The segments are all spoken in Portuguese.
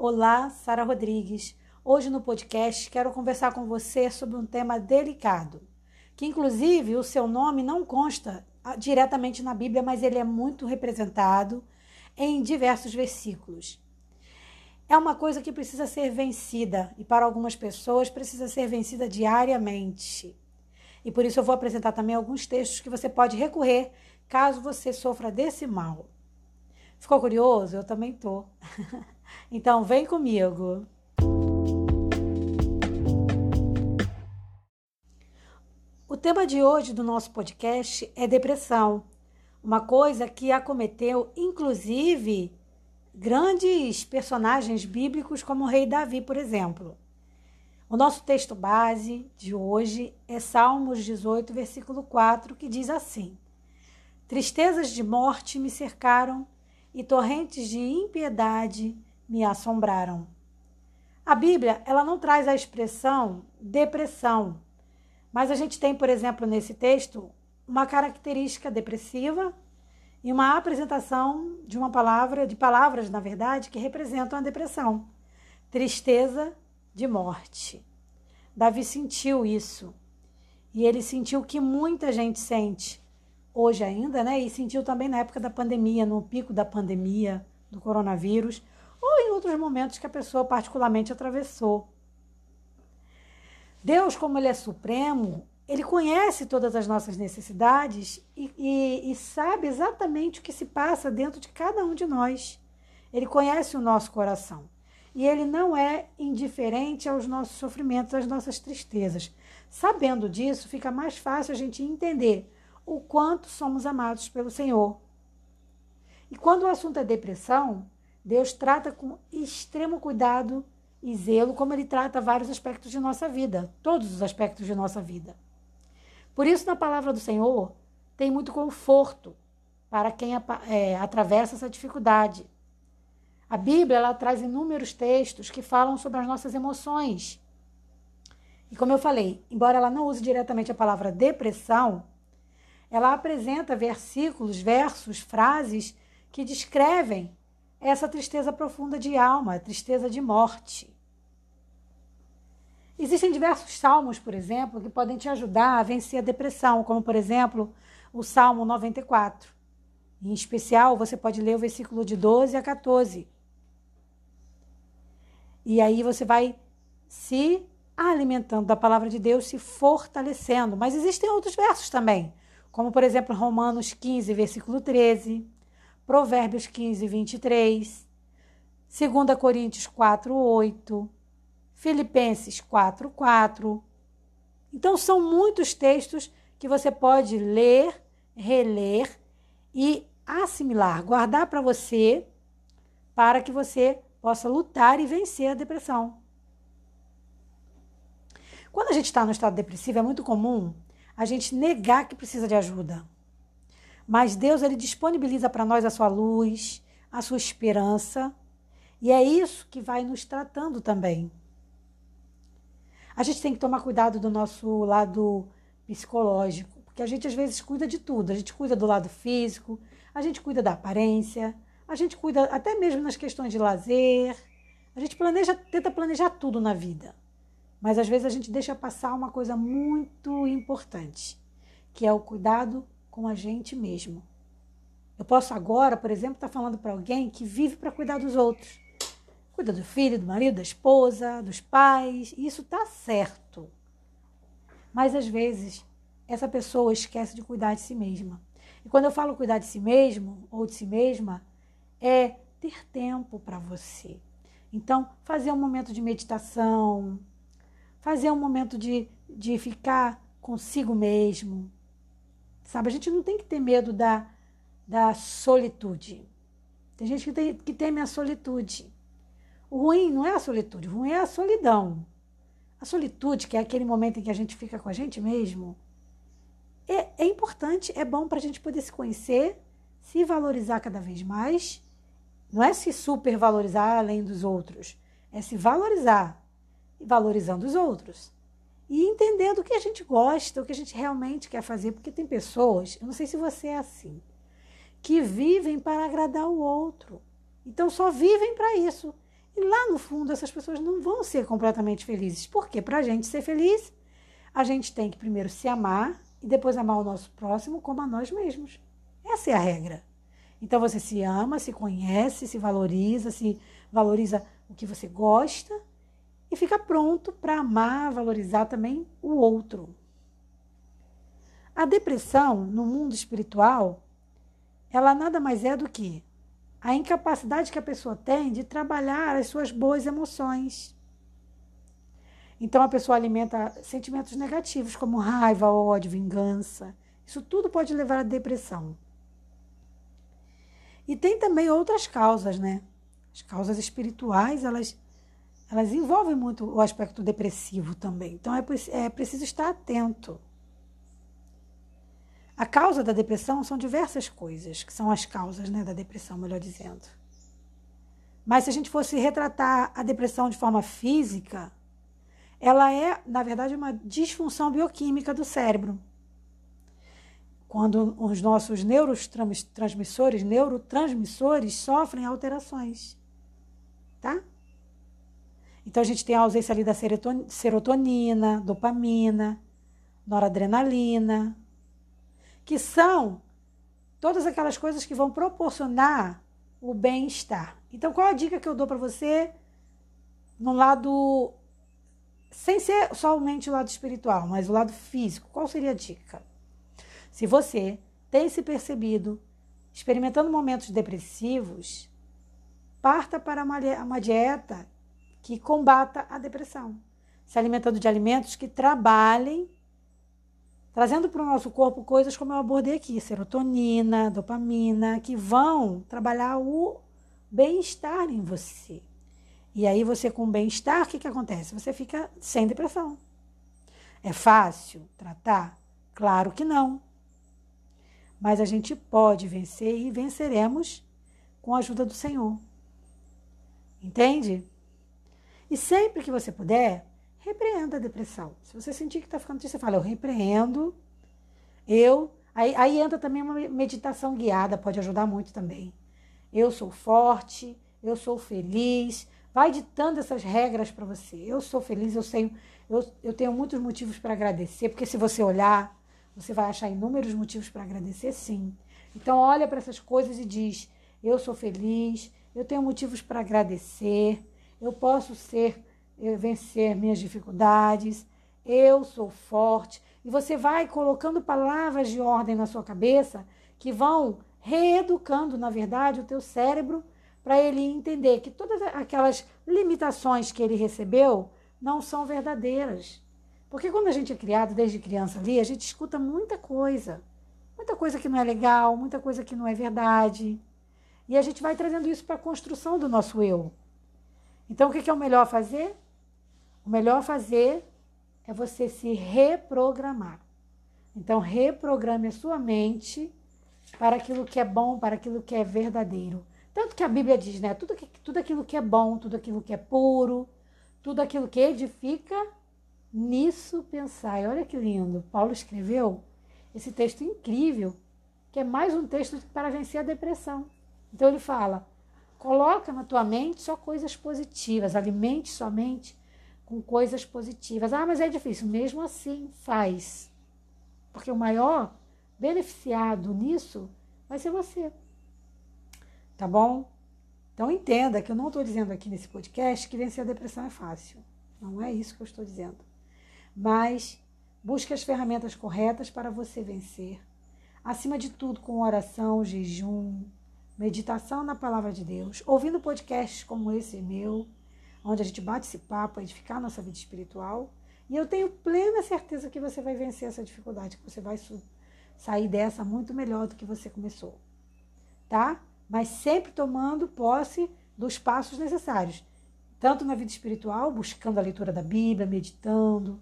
Olá, Sara Rodrigues. Hoje no podcast quero conversar com você sobre um tema delicado, que inclusive o seu nome não consta ah, diretamente na Bíblia, mas ele é muito representado em diversos versículos. É uma coisa que precisa ser vencida e para algumas pessoas precisa ser vencida diariamente. E por isso eu vou apresentar também alguns textos que você pode recorrer caso você sofra desse mal. Ficou curioso? Eu também tô. então vem comigo. O tema de hoje do nosso podcast é depressão, uma coisa que acometeu inclusive grandes personagens bíblicos como o rei Davi, por exemplo. O nosso texto base de hoje é Salmos 18, versículo 4, que diz assim: Tristezas de morte me cercaram e torrentes de impiedade me assombraram. A Bíblia, ela não traz a expressão depressão, mas a gente tem, por exemplo, nesse texto, uma característica depressiva e uma apresentação de uma palavra, de palavras, na verdade, que representam a depressão. Tristeza de morte. Davi sentiu isso. E ele sentiu que muita gente sente hoje ainda, né? E sentiu também na época da pandemia, no pico da pandemia do coronavírus, ou em outros momentos que a pessoa particularmente atravessou. Deus, como Ele é supremo, Ele conhece todas as nossas necessidades e, e, e sabe exatamente o que se passa dentro de cada um de nós. Ele conhece o nosso coração. E Ele não é indiferente aos nossos sofrimentos, às nossas tristezas. Sabendo disso, fica mais fácil a gente entender o quanto somos amados pelo Senhor. E quando o assunto é depressão, Deus trata com extremo cuidado e zelo, como ele trata vários aspectos de nossa vida, todos os aspectos de nossa vida. Por isso, na palavra do Senhor, tem muito conforto para quem é, atravessa essa dificuldade. A Bíblia ela traz inúmeros textos que falam sobre as nossas emoções. E como eu falei, embora ela não use diretamente a palavra depressão, ela apresenta versículos, versos, frases que descrevem essa tristeza profunda de alma, tristeza de morte. Existem diversos salmos, por exemplo, que podem te ajudar a vencer a depressão, como, por exemplo, o Salmo 94. Em especial, você pode ler o versículo de 12 a 14. E aí você vai se alimentando da palavra de Deus, se fortalecendo. Mas existem outros versos também como por exemplo Romanos 15, versículo 13, Provérbios 15, 23, 2 Coríntios 4, 8, Filipenses 4, 4. Então são muitos textos que você pode ler, reler e assimilar, guardar para você, para que você possa lutar e vencer a depressão. Quando a gente está no estado depressivo, é muito comum a gente negar que precisa de ajuda. Mas Deus ele disponibiliza para nós a sua luz, a sua esperança, e é isso que vai nos tratando também. A gente tem que tomar cuidado do nosso lado psicológico, porque a gente às vezes cuida de tudo. A gente cuida do lado físico, a gente cuida da aparência, a gente cuida até mesmo nas questões de lazer. A gente planeja, tenta planejar tudo na vida. Mas às vezes a gente deixa passar uma coisa muito importante, que é o cuidado com a gente mesmo. Eu posso agora, por exemplo, estar tá falando para alguém que vive para cuidar dos outros. Cuida do filho, do marido, da esposa, dos pais, isso está certo. Mas às vezes essa pessoa esquece de cuidar de si mesma. E quando eu falo cuidar de si mesmo ou de si mesma, é ter tempo para você. Então, fazer um momento de meditação, fazer um momento de, de ficar consigo mesmo. Sabe, a gente não tem que ter medo da, da solitude. Tem gente que, tem, que teme a solitude. O ruim não é a solitude, o ruim é a solidão. A solitude, que é aquele momento em que a gente fica com a gente mesmo, é, é importante, é bom para a gente poder se conhecer, se valorizar cada vez mais. Não é se supervalorizar além dos outros, é se valorizar valorizando os outros. E entendendo o que a gente gosta, o que a gente realmente quer fazer, porque tem pessoas, eu não sei se você é assim, que vivem para agradar o outro. Então só vivem para isso. E lá no fundo, essas pessoas não vão ser completamente felizes. Porque para a gente ser feliz, a gente tem que primeiro se amar e depois amar o nosso próximo como a nós mesmos. Essa é a regra. Então você se ama, se conhece, se valoriza, se valoriza o que você gosta e fica pronto para amar, valorizar também o outro. A depressão no mundo espiritual, ela nada mais é do que a incapacidade que a pessoa tem de trabalhar as suas boas emoções. Então a pessoa alimenta sentimentos negativos como raiva, ódio, vingança. Isso tudo pode levar à depressão. E tem também outras causas, né? As causas espirituais, elas, elas envolvem muito o aspecto depressivo também. Então é, é preciso estar atento. A causa da depressão são diversas coisas, que são as causas né, da depressão, melhor dizendo. Mas se a gente fosse retratar a depressão de forma física, ela é, na verdade, uma disfunção bioquímica do cérebro. Quando os nossos neurotransmissores, neurotransmissores sofrem alterações, tá? Então a gente tem a ausência ali da serotonina, dopamina, noradrenalina, que são todas aquelas coisas que vão proporcionar o bem-estar. Então, qual a dica que eu dou para você no lado sem ser somente o lado espiritual, mas o lado físico? Qual seria a dica? Se você tem se percebido experimentando momentos depressivos, parta para uma, uma dieta que combata a depressão, se alimentando de alimentos que trabalhem trazendo para o nosso corpo coisas como eu abordei aqui, serotonina, dopamina, que vão trabalhar o bem-estar em você. E aí você com bem-estar, o que, que acontece? Você fica sem depressão. É fácil tratar? Claro que não. Mas a gente pode vencer e venceremos com a ajuda do Senhor. Entende? E sempre que você puder, repreenda a depressão. Se você sentir que está ficando triste, você fala, eu repreendo, eu. Aí, aí entra também uma meditação guiada, pode ajudar muito também. Eu sou forte, eu sou feliz. Vai ditando essas regras para você. Eu sou feliz, eu, eu, eu tenho muitos motivos para agradecer, porque se você olhar, você vai achar inúmeros motivos para agradecer, sim. Então, olha para essas coisas e diz: Eu sou feliz, eu tenho motivos para agradecer, eu posso ser vencer minhas dificuldades, eu sou forte. E você vai colocando palavras de ordem na sua cabeça que vão reeducando, na verdade, o teu cérebro para ele entender que todas aquelas limitações que ele recebeu não são verdadeiras. Porque quando a gente é criado desde criança ali, a gente escuta muita coisa. Muita coisa que não é legal, muita coisa que não é verdade. E a gente vai trazendo isso para a construção do nosso eu. Então, o que é o melhor fazer? O melhor fazer é você se reprogramar. Então, reprograme a sua mente para aquilo que é bom, para aquilo que é verdadeiro. Tanto que a Bíblia diz, né? Tudo, tudo aquilo que é bom, tudo aquilo que é puro, tudo aquilo que edifica, nisso pensai. Olha que lindo. Paulo escreveu esse texto incrível, que é mais um texto para vencer a depressão. Então ele fala: coloca na tua mente só coisas positivas, alimente somente com coisas positivas. Ah, mas é difícil. Mesmo assim, faz. Porque o maior beneficiado nisso vai ser você. Tá bom? Então entenda que eu não estou dizendo aqui nesse podcast que vencer a depressão é fácil. Não é isso que eu estou dizendo. Mas busque as ferramentas corretas para você vencer. Acima de tudo, com oração, jejum, meditação na palavra de Deus, ouvindo podcasts como esse meu onde a gente bate esse papo, edificar nossa vida espiritual. E eu tenho plena certeza que você vai vencer essa dificuldade, que você vai sair dessa muito melhor do que você começou. Tá? Mas sempre tomando posse dos passos necessários. Tanto na vida espiritual, buscando a leitura da Bíblia, meditando.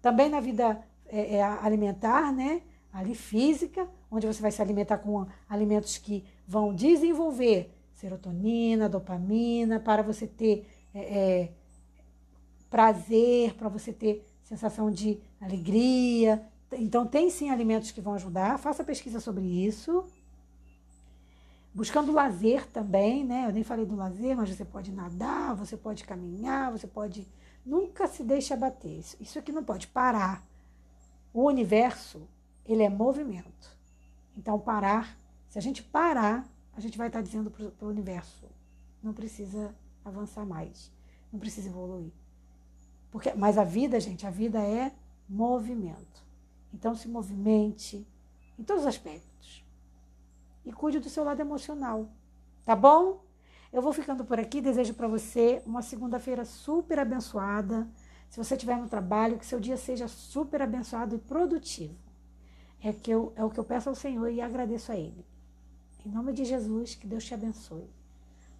Também na vida é, é, alimentar, né? Ali física, onde você vai se alimentar com alimentos que vão desenvolver serotonina, dopamina, para você ter é, é, prazer, para você ter sensação de alegria. Então, tem sim alimentos que vão ajudar. Faça pesquisa sobre isso. Buscando lazer também, né? Eu nem falei do lazer, mas você pode nadar, você pode caminhar, você pode. Nunca se deixe abater. Isso, isso aqui não pode parar. O universo, ele é movimento. Então, parar, se a gente parar, a gente vai estar dizendo para o universo: não precisa avançar mais, não precisa evoluir. Porque, mas a vida, gente, a vida é movimento. Então, se movimente em todos os aspectos e cuide do seu lado emocional. Tá bom? Eu vou ficando por aqui. Desejo para você uma segunda-feira super abençoada. Se você estiver no trabalho, que seu dia seja super abençoado e produtivo. É, que eu, é o que eu peço ao Senhor e agradeço a Ele. Em nome de Jesus, que Deus te abençoe.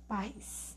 Paz.